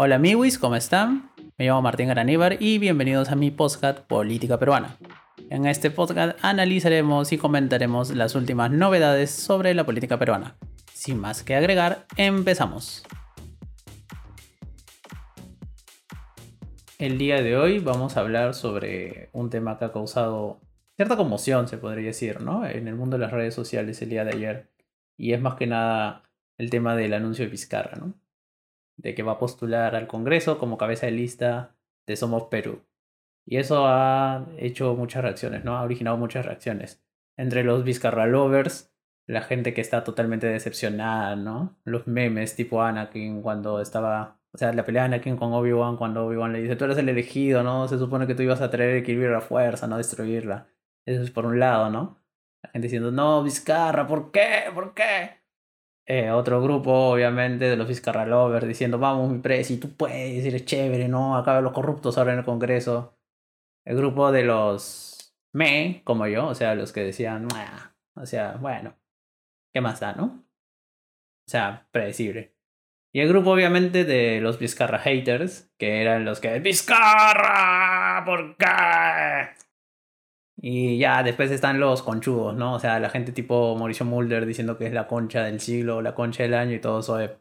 Hola amigos, ¿cómo están? Me llamo Martín Garaníbar y bienvenidos a mi podcast Política Peruana. En este podcast analizaremos y comentaremos las últimas novedades sobre la política peruana. Sin más que agregar, empezamos. El día de hoy vamos a hablar sobre un tema que ha causado cierta conmoción, se podría decir, ¿no? En el mundo de las redes sociales el día de ayer. Y es más que nada el tema del anuncio de Vizcarra, ¿no? De que va a postular al Congreso como cabeza de lista de Somos Perú. Y eso ha hecho muchas reacciones, ¿no? Ha originado muchas reacciones. Entre los Vizcarra lovers, la gente que está totalmente decepcionada, ¿no? Los memes tipo Anakin cuando estaba... O sea, la pelea de Anakin con Obi-Wan cuando Obi-Wan le dice, tú eres el elegido, ¿no? Se supone que tú ibas a traer equilibrio a la fuerza, no destruirla. Eso es por un lado, ¿no? La gente diciendo, no, Vizcarra, ¿por qué? ¿Por qué? Eh, otro grupo, obviamente, de los Vizcarra Lovers diciendo, vamos, mi presi, tú puedes, eres chévere, ¿no? Acaba los corruptos ahora en el Congreso. El grupo de los me, como yo, o sea, los que decían, o sea, bueno, ¿qué más da, no? O sea, predecible. Y el grupo, obviamente, de los Vizcarra haters, que eran los que, Vizcarra, ¿por qué? Y ya después están los conchudos, ¿no? O sea, la gente tipo Mauricio Mulder diciendo que es la concha del siglo, la concha del año y todo eso. De...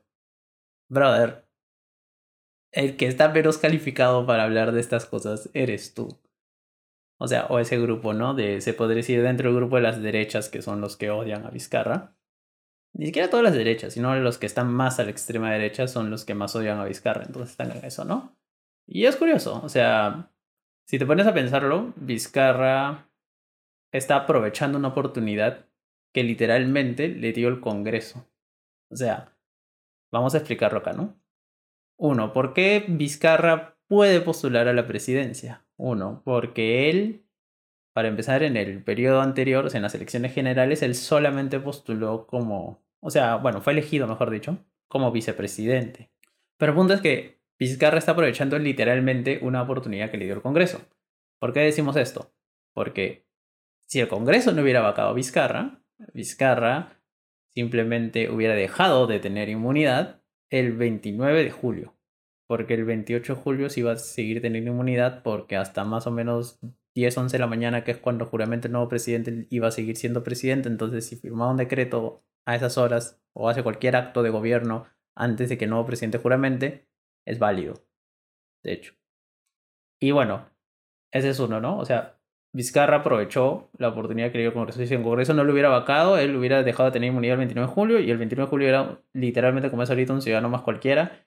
Brother, el que está menos calificado para hablar de estas cosas eres tú. O sea, o ese grupo, ¿no? De, se podría decir dentro del grupo de las derechas, que son los que odian a Vizcarra. Ni siquiera todas las derechas, sino los que están más a la extrema derecha son los que más odian a Vizcarra. Entonces están en eso, ¿no? Y es curioso, o sea, si te pones a pensarlo, Vizcarra está aprovechando una oportunidad que literalmente le dio el Congreso. O sea, vamos a explicarlo acá, ¿no? Uno, ¿por qué Vizcarra puede postular a la presidencia? Uno, porque él, para empezar en el periodo anterior, o sea, en las elecciones generales, él solamente postuló como, o sea, bueno, fue elegido, mejor dicho, como vicepresidente. Pero el punto es que Vizcarra está aprovechando literalmente una oportunidad que le dio el Congreso. ¿Por qué decimos esto? Porque si el Congreso no hubiera vacado a Vizcarra, Vizcarra simplemente hubiera dejado de tener inmunidad el 29 de julio. Porque el 28 de julio se iba a seguir teniendo inmunidad porque hasta más o menos 10, 11 de la mañana, que es cuando juramente el nuevo presidente iba a seguir siendo presidente, entonces si firmaba un decreto a esas horas o hace cualquier acto de gobierno antes de que el nuevo presidente juramente, es válido. De hecho. Y bueno, ese es uno, ¿no? O sea, Vizcarra aprovechó la oportunidad que le dio el Congreso. Si el Congreso no lo hubiera vacado, él hubiera dejado de tener inmunidad el 29 de julio y el 29 de julio era literalmente como es ahorita un ciudadano más cualquiera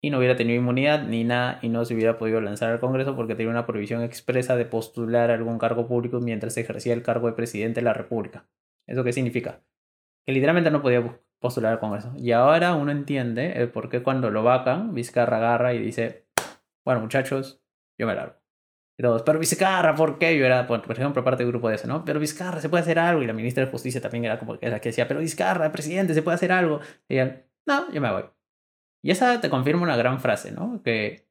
y no hubiera tenido inmunidad ni nada y no se hubiera podido lanzar al Congreso porque tenía una prohibición expresa de postular algún cargo público mientras ejercía el cargo de presidente de la República. ¿Eso qué significa? Que literalmente no podía postular al Congreso. Y ahora uno entiende el por qué cuando lo vacan, Vizcarra agarra y dice, bueno muchachos, yo me largo pero Vizcarra, ¿por qué? Yo era, por, ejemplo, parte del grupo de eso, ¿no? Pero Vizcarra, ¿se puede hacer algo? Y la ministra de Justicia también era como la que decía, pero Vizcarra, presidente, ¿se puede hacer algo? Y ella, no, yo me voy. Y esa te confirma una gran frase, ¿no? Que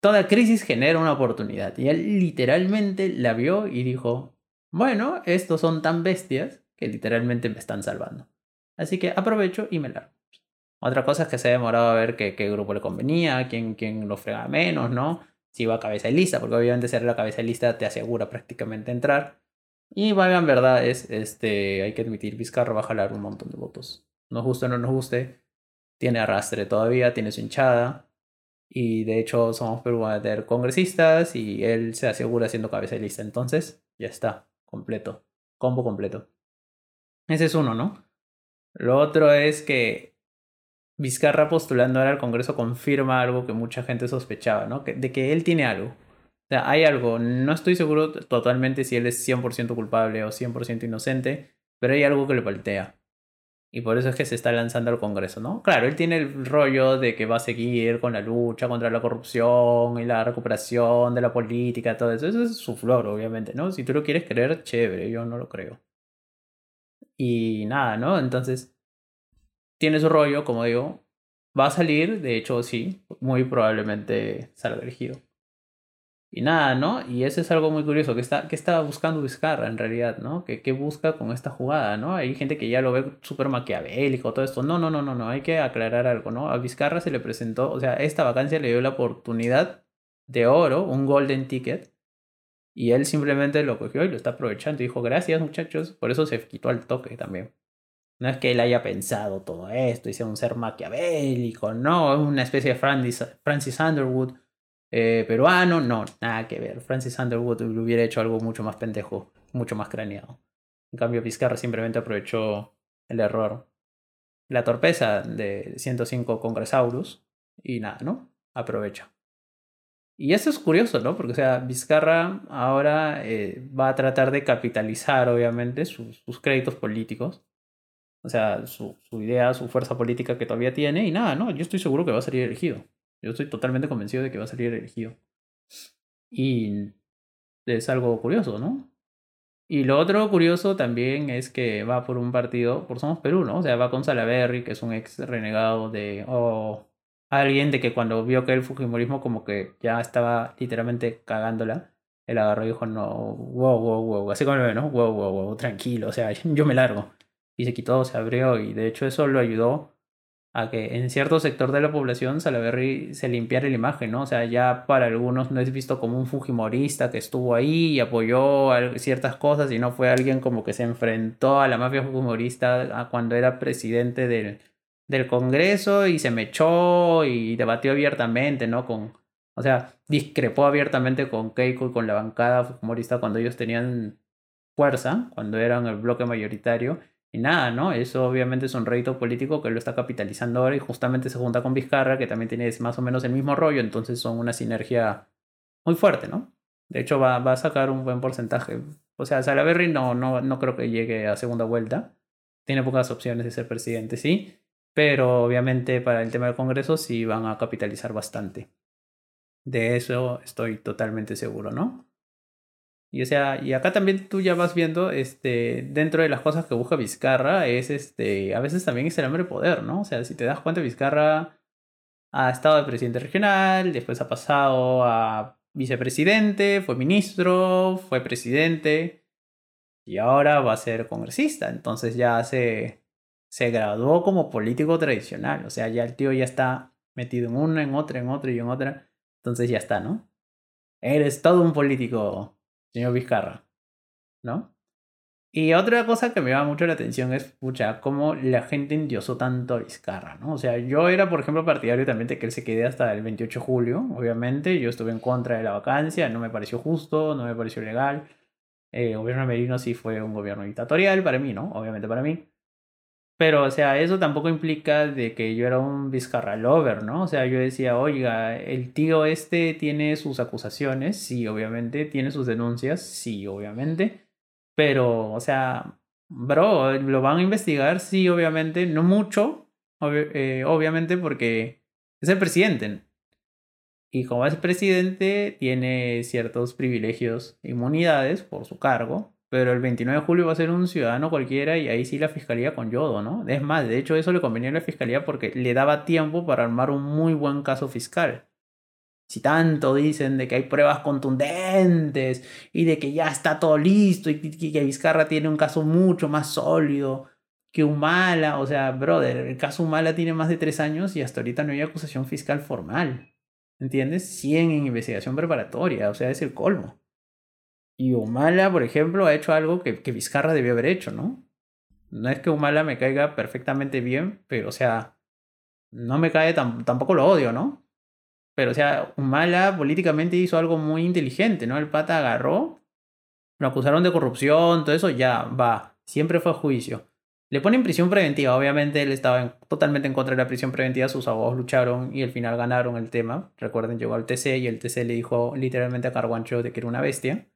toda crisis genera una oportunidad. Y él literalmente la vio y dijo, bueno, estos son tan bestias que literalmente me están salvando. Así que aprovecho y me largo. Otra cosa es que se ha demorado a ver qué, grupo le convenía, quién, quién lo frega menos, ¿no? Si va a cabeza de lista, porque obviamente ser la cabeza de lista te asegura prácticamente entrar. Y valga en verdad, es, este, hay que admitir, Vizcarra va a jalar un montón de votos. Nos guste o no nos guste, tiene arrastre todavía, tiene su hinchada. Y de hecho, somos a tener congresistas y él se asegura siendo cabeza de lista. Entonces, ya está, completo, combo completo. Ese es uno, ¿no? Lo otro es que Vizcarra postulando ahora al Congreso confirma algo que mucha gente sospechaba, ¿no? de que él tiene algo. O sea, hay algo. No estoy seguro totalmente si él es 100% culpable o 100% inocente, pero hay algo que le paltea. Y por eso es que se está lanzando al Congreso, ¿no? Claro, él tiene el rollo de que va a seguir con la lucha contra la corrupción y la recuperación de la política, todo eso. Eso es su flor, obviamente, ¿no? Si tú lo quieres creer, chévere, yo no lo creo. Y nada, ¿no? Entonces, tiene su rollo, como digo. Va a salir, de hecho, sí, muy probablemente salga elegido. Y nada, ¿no? Y eso es algo muy curioso, que está, que buscando Vizcarra en realidad, ¿no? ¿Qué, ¿Qué busca con esta jugada, ¿no? Hay gente que ya lo ve súper maquiavélico, todo esto. No, no, no, no, no, hay que aclarar algo, ¿no? A Vizcarra se le presentó, o sea, esta vacancia le dio la oportunidad de oro, un golden ticket, y él simplemente lo cogió y lo está aprovechando. Y dijo, gracias muchachos, por eso se quitó al toque también. No es que él haya pensado todo esto y sea un ser maquiavélico, no, es una especie de Francis, Underwood eh, peruano, no, nada que ver. Francis Underwood hubiera hecho algo mucho más pendejo, mucho más craneado. En cambio, Vizcarra simplemente aprovechó el error, la torpeza de 105 Congresaurus y nada, ¿no? Aprovecha. Y eso es curioso, ¿no? Porque, o sea, Vizcarra ahora eh, va a tratar de capitalizar, obviamente, sus créditos políticos. O sea, su, su, idea, su fuerza política que todavía tiene. Y nada, ¿no? Yo estoy seguro que va a salir elegido. Yo estoy totalmente convencido de que va a salir elegido. Y es algo curioso, ¿no? Y lo otro curioso también es que va por un partido, por Somos Perú, ¿no? O sea, va con Salaberry, que es un ex renegado de... o alguien de que cuando vio que el Fujimorismo como que ya estaba literalmente cagándola, él agarró y dijo, no, wow, wow, wow, así como lo ¿no? Wow, wow, wow, tranquilo, o sea, yo me largo. Y se quitó, se abrió y de hecho eso lo ayudó a que en cierto sector de la población Salaverry se limpiara la imagen, ¿no? O sea, ya para algunos no es visto como un fujimorista que estuvo ahí y apoyó ciertas cosas, sino fue alguien como que se enfrentó a la mafia fujimorista cuando era presidente del, del Congreso y se mechó y debatió abiertamente, ¿no? Con, o sea, discrepó abiertamente con Keiko y con la bancada fujimorista cuando ellos tenían fuerza, cuando eran el bloque mayoritario y nada, ¿no? Eso obviamente es un rédito político que lo está capitalizando ahora y justamente se junta con Vizcarra, que también tiene más o menos el mismo rollo, entonces son una sinergia muy fuerte, ¿no? De hecho, va, va a sacar un buen porcentaje. O sea, Salaverry no, no, no creo que llegue a segunda vuelta. Tiene pocas opciones de ser presidente, sí. Pero obviamente para el tema del Congreso sí van a capitalizar bastante. De eso estoy totalmente seguro, ¿no? Y o sea, y acá también tú ya vas viendo, este, dentro de las cosas que busca Vizcarra, es este, a veces también es el hambre de poder, ¿no? O sea, si te das cuenta, Vizcarra ha estado de presidente regional, después ha pasado a vicepresidente, fue ministro, fue presidente, y ahora va a ser congresista. Entonces ya se, se graduó como político tradicional. O sea, ya el tío ya está metido en una, en otra, en otra y en otra. Entonces ya está, ¿no? Eres todo un político señor Vizcarra, ¿no? Y otra cosa que me llama mucho la atención es, pucha, cómo la gente endiosó tanto a Vizcarra, ¿no? O sea, yo era, por ejemplo, partidario también de que él se quede hasta el 28 de julio, obviamente. Yo estuve en contra de la vacancia, no me pareció justo, no me pareció legal. El gobierno Merino sí fue un gobierno dictatorial para mí, ¿no? Obviamente para mí. Pero, o sea, eso tampoco implica de que yo era un Vizcarra lover, ¿no? O sea, yo decía, oiga, el tío este tiene sus acusaciones, sí, obviamente, tiene sus denuncias, sí, obviamente. Pero, o sea, bro, lo van a investigar, sí, obviamente, no mucho, eh, obviamente, porque es el presidente. Y como es presidente, tiene ciertos privilegios, inmunidades por su cargo, pero el 29 de julio va a ser un ciudadano cualquiera y ahí sí la fiscalía con yodo, ¿no? Es más, de hecho eso le convenía a la fiscalía porque le daba tiempo para armar un muy buen caso fiscal. Si tanto dicen de que hay pruebas contundentes y de que ya está todo listo y que Vizcarra tiene un caso mucho más sólido que Humala, o sea, brother, el caso Humala tiene más de tres años y hasta ahorita no hay acusación fiscal formal. ¿Entiendes? 100 en investigación preparatoria, o sea, es el colmo. Y Humala, por ejemplo, ha hecho algo que, que Vizcarra debió haber hecho, ¿no? No es que Humala me caiga perfectamente bien, pero o sea, no me cae, tampoco lo odio, ¿no? Pero o sea, Humala políticamente hizo algo muy inteligente, ¿no? El pata agarró, lo acusaron de corrupción, todo eso, ya va, siempre fue a juicio. Le ponen prisión preventiva, obviamente él estaba totalmente en contra de la prisión preventiva, sus abogados lucharon y al final ganaron el tema. Recuerden, llegó al TC y el TC le dijo literalmente a Carguancho de que era una bestia.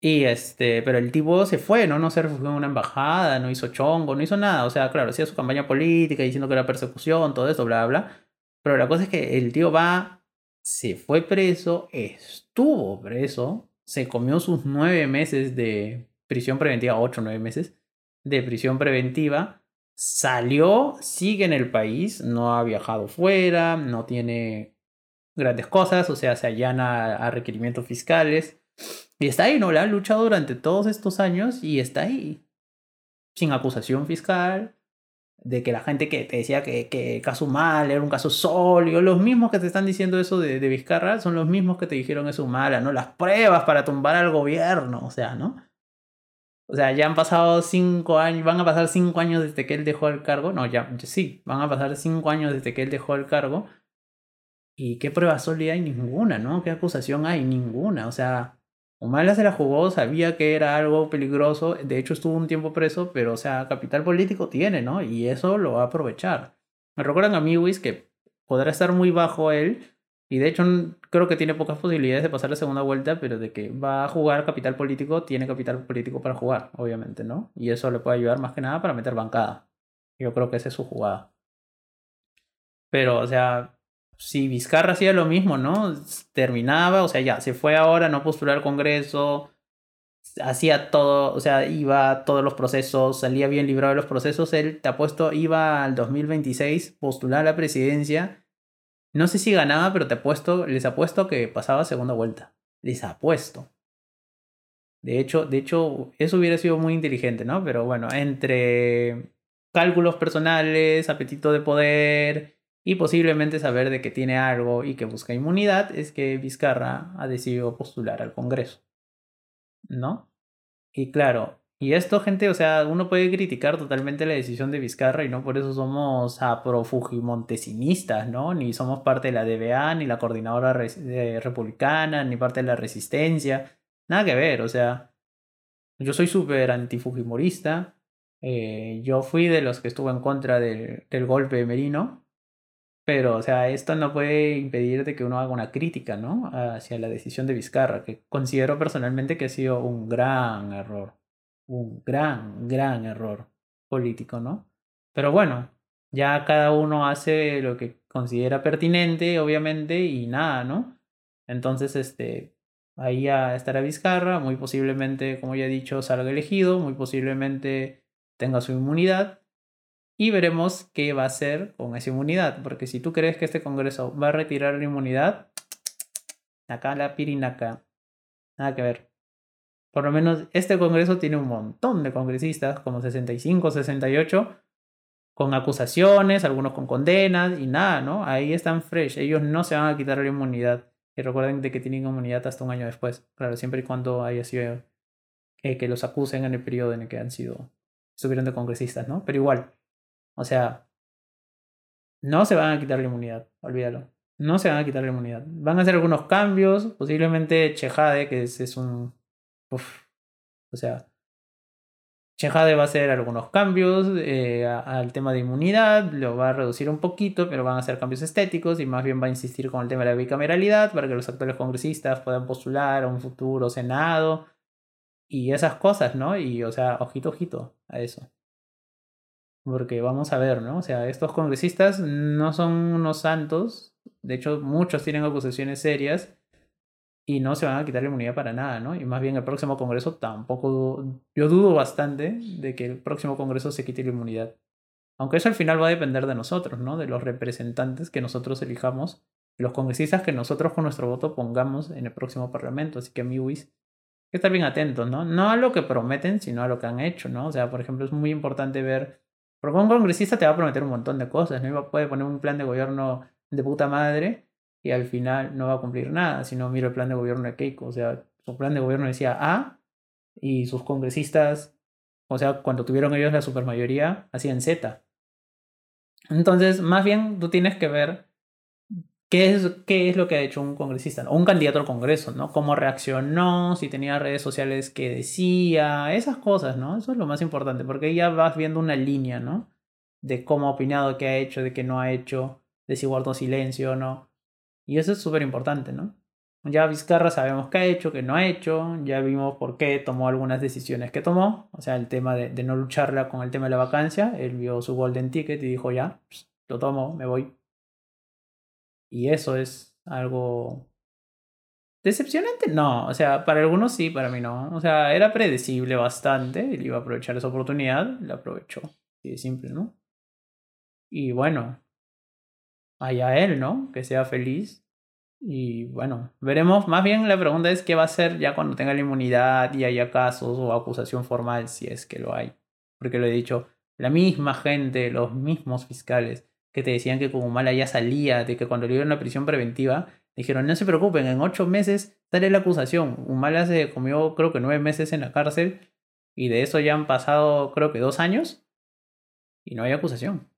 Y este, pero el tipo se fue, ¿no? No se refugió en una embajada, no hizo chongo, no hizo nada. O sea, claro, hacía su campaña política diciendo que era persecución, todo eso, bla, bla. Pero la cosa es que el tío va, se fue preso, estuvo preso, se comió sus nueve meses de prisión preventiva, ocho, nueve meses de prisión preventiva, salió, sigue en el país, no ha viajado fuera, no tiene grandes cosas, o sea, se allana a requerimientos fiscales. Y está ahí, ¿no? Le ha luchado durante todos estos años y está ahí. Sin acusación fiscal, de que la gente que te decía que, que caso mal era un caso sólido, los mismos que te están diciendo eso de, de Vizcarra son los mismos que te dijeron eso mala, ¿no? Las pruebas para tumbar al gobierno, o sea, ¿no? O sea, ya han pasado cinco años, van a pasar cinco años desde que él dejó el cargo. No, ya, sí, van a pasar cinco años desde que él dejó el cargo. ¿Y qué prueba sólida hay? Ninguna, ¿no? ¿Qué acusación hay? Ninguna. O sea, Humala se la jugó, sabía que era algo peligroso. De hecho, estuvo un tiempo preso, pero, o sea, capital político tiene, ¿no? Y eso lo va a aprovechar. Me recuerdan a Miwis que podrá estar muy bajo él, y de hecho creo que tiene pocas posibilidades de pasar la segunda vuelta, pero de que va a jugar capital político, tiene capital político para jugar, obviamente, ¿no? Y eso le puede ayudar más que nada para meter bancada. Yo creo que esa es su jugada. Pero, o sea, si Vizcarra hacía lo mismo, ¿no? Terminaba, o sea, ya, se fue ahora, no postular al Congreso, hacía todo, o sea, iba a todos los procesos, salía bien librado de los procesos, él, te apuesto, iba al 2026, postular a la presidencia no sé si ganaba, pero te apuesto, les apuesto que pasaba segunda vuelta. Les apuesto. De hecho, de hecho, eso hubiera sido muy inteligente, ¿no? Pero bueno, entre cálculos personales, apetito de poder y posiblemente saber de que tiene algo y que busca inmunidad, es que Vizcarra ha decidido postular al Congreso. ¿No? Y claro, y esto, gente, o sea, uno puede criticar totalmente la decisión de Vizcarra y no por eso somos aprofugimontesinistas, ¿no? Ni somos parte de la DBA, ni la coordinadora republicana, ni parte de la resistencia. Nada que ver, o sea, yo soy súper antifujimorista. Eh, yo fui de los que estuvo en contra del golpe de Merino. Pero, o sea, esto no puede impedir de que uno haga una crítica, ¿no? Hacia la decisión de Vizcarra, que considero personalmente que ha sido un gran error un gran, gran error político, ¿no? Pero bueno, ya cada uno hace lo que considera pertinente, obviamente, y nada, ¿no? Entonces, este, ahí ya estará Vizcarra, muy posiblemente, como ya he dicho, salga elegido, muy posiblemente tenga su inmunidad, y veremos qué va a hacer con esa inmunidad, porque si tú crees que este Congreso va a retirar la inmunidad, acá la pirinaca, nada que ver. Por lo menos este Congreso tiene un montón de congresistas, como 65, 68, con acusaciones, algunos con condenas y nada, ¿no? Ahí están fresh, ellos no se van a quitar la inmunidad. Y recuerden de que tienen inmunidad hasta un año después, claro, siempre y cuando haya sido eh, que los acusen en el periodo en el que han sido, estuvieron de congresistas, ¿no? Pero igual, o sea, no se van a quitar la inmunidad, olvídalo. No se van a quitar la inmunidad. Van a hacer algunos cambios, posiblemente Chejade, que es un o sea, Chejade va a hacer algunos cambios eh, al tema de inmunidad, lo va a reducir un poquito, pero van a hacer cambios estéticos y más bien va a insistir con el tema de la bicameralidad para que los actuales congresistas puedan postular a un futuro senado y esas cosas, ¿no? Y, o sea, ojito, ojito a eso. Porque vamos a ver, ¿no? O sea, estos congresistas no son unos santos, de hecho muchos tienen acusaciones serias y no se van a quitar la inmunidad para nada, ¿no? Y más bien el próximo Congreso tampoco, yo dudo bastante de que el próximo Congreso se quite la inmunidad. Aunque eso al final va a depender de nosotros, ¿no? De los representantes que nosotros elijamos, los congresistas que nosotros con nuestro voto pongamos en el próximo Parlamento. Así que, amiguis, hay que estar bien atentos, ¿no? No a lo que prometen, sino a lo que han hecho, ¿no? O sea, por ejemplo, es muy importante ver, porque un congresista te va a prometer un montón de cosas, ¿no? Puede poner un plan de gobierno de puta madre, y al final no va a cumplir nada, si no mira el plan de gobierno de Keiko. O sea, su plan de gobierno decía A y sus congresistas, o sea, cuando tuvieron ellos la supermayoría, hacían Z. Entonces, más bien tú tienes que ver qué es, qué es lo que ha hecho un congresista, o un candidato al Congreso, ¿no? Cómo reaccionó, si tenía redes sociales que decía, esas cosas, ¿no? Eso es lo más importante, porque ya vas viendo una línea, ¿no? De cómo ha opinado, qué ha hecho, de qué no ha hecho, de si guardó silencio o no. Y eso es súper importante, ¿no? Ya Vizcarra sabemos qué ha hecho, qué no ha hecho, ya vimos por qué tomó algunas decisiones que tomó, o sea, el tema de, no lucharla con el tema de la vacancia, él vio su golden ticket y dijo ya, lo tomo, me voy. Y eso es algo decepcionante, no, o sea, para algunos sí, para mí no, o sea, era predecible bastante, él iba a aprovechar esa oportunidad, la aprovechó, así de simple, ¿no? Y bueno, allá él, ¿no? Que sea feliz. Y bueno, veremos. Más bien la pregunta es qué va a hacer ya cuando tenga la inmunidad y haya casos o acusación formal, si es que lo hay. Porque lo he dicho, la misma gente, los mismos fiscales que te decían que como Humala ya salía, de que cuando le dieron la prisión preventiva, dijeron, no se preocupen, en ocho meses sale la acusación. Humala se comió creo que nueve meses en la cárcel y de eso ya han pasado creo que dos años y no hay acusación.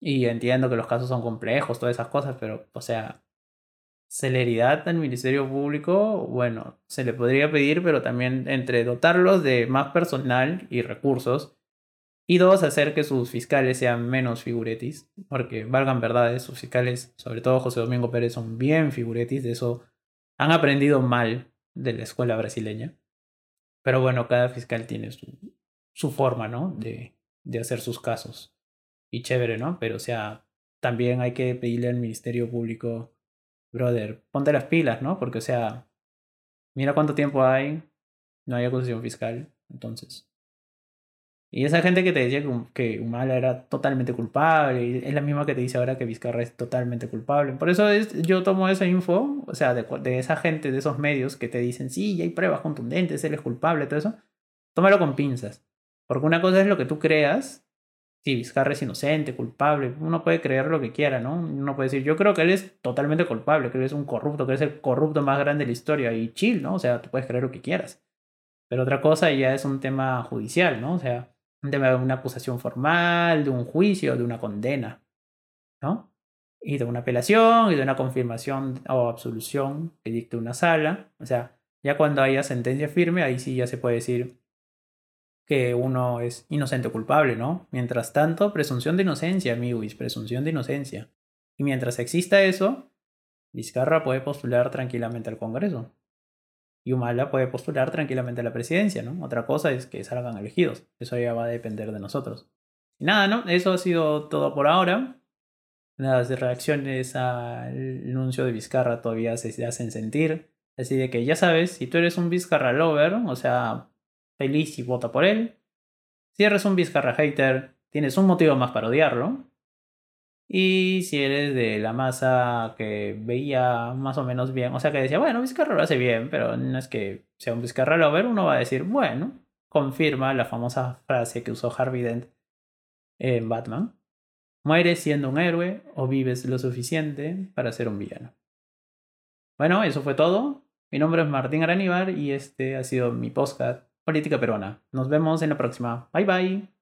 Y entiendo que los casos son complejos, todas esas cosas, pero, o sea, celeridad al Ministerio Público, bueno, se le podría pedir, pero también entre dotarlos de más personal y recursos. Y dos, hacer que sus fiscales sean menos figuretis, porque valgan verdades, sus fiscales, sobre todo José Domingo Pérez, son bien figuretis, de eso han aprendido mal de la escuela brasileña. Pero bueno, cada fiscal tiene su, su forma, ¿no? De, de hacer sus casos. Y chévere, ¿no? Pero o sea, también hay que pedirle al Ministerio Público brother, ponte las pilas, ¿no? Porque, o sea, mira cuánto tiempo hay, no hay acusación fiscal, entonces. Y esa gente que te decía que Humala era totalmente culpable, es la misma que te dice ahora que Vizcarra es totalmente culpable. Por eso es, yo tomo esa info, o sea, de, de, esa gente, de esos medios que te dicen, sí, hay pruebas contundentes, él es culpable, todo eso, tómalo con pinzas. Porque una cosa es lo que tú creas si Vizcarra es inocente, culpable, uno puede creer lo que quiera, ¿no? Uno puede decir, yo creo que él es totalmente culpable, que él es un corrupto, que es el corrupto más grande de la historia y chill, ¿no? O sea, tú puedes creer lo que quieras. Pero otra cosa ya es un tema judicial, ¿no? O sea, de una acusación formal, de un juicio, de una condena, ¿no? Y de una apelación y de una confirmación o absolución que dicte una sala. O sea, ya cuando haya sentencia firme, ahí sí ya se puede decir que uno es inocente o culpable, ¿no? Mientras tanto, presunción de inocencia, amigos, presunción de inocencia. Y mientras exista eso, Vizcarra puede postular tranquilamente al Congreso. Y Humala puede postular tranquilamente a la presidencia, ¿no? Otra cosa es que salgan elegidos. Eso ya va a depender de nosotros. Y nada, ¿no? Eso ha sido todo por ahora. Las reacciones al anuncio de Vizcarra todavía se hacen sentir. Así de que ya sabes, si tú eres un Vizcarra lover, o sea, feliz y vota por él. Si eres un Vizcarra hater, tienes un motivo más para odiarlo. Y si eres de la masa que veía más o menos bien, o sea que decía, bueno, Vizcarra lo hace bien, pero no es que sea un Vizcarra lover, uno va a decir, bueno, confirma la famosa frase que usó Harvey Dent en Batman. Mueres siendo un héroe o vives lo suficiente para ser un villano. Bueno, eso fue todo. Mi nombre es Martín Araníbar y este ha sido mi podcast Política Peruana. Nos vemos en la próxima. Bye bye.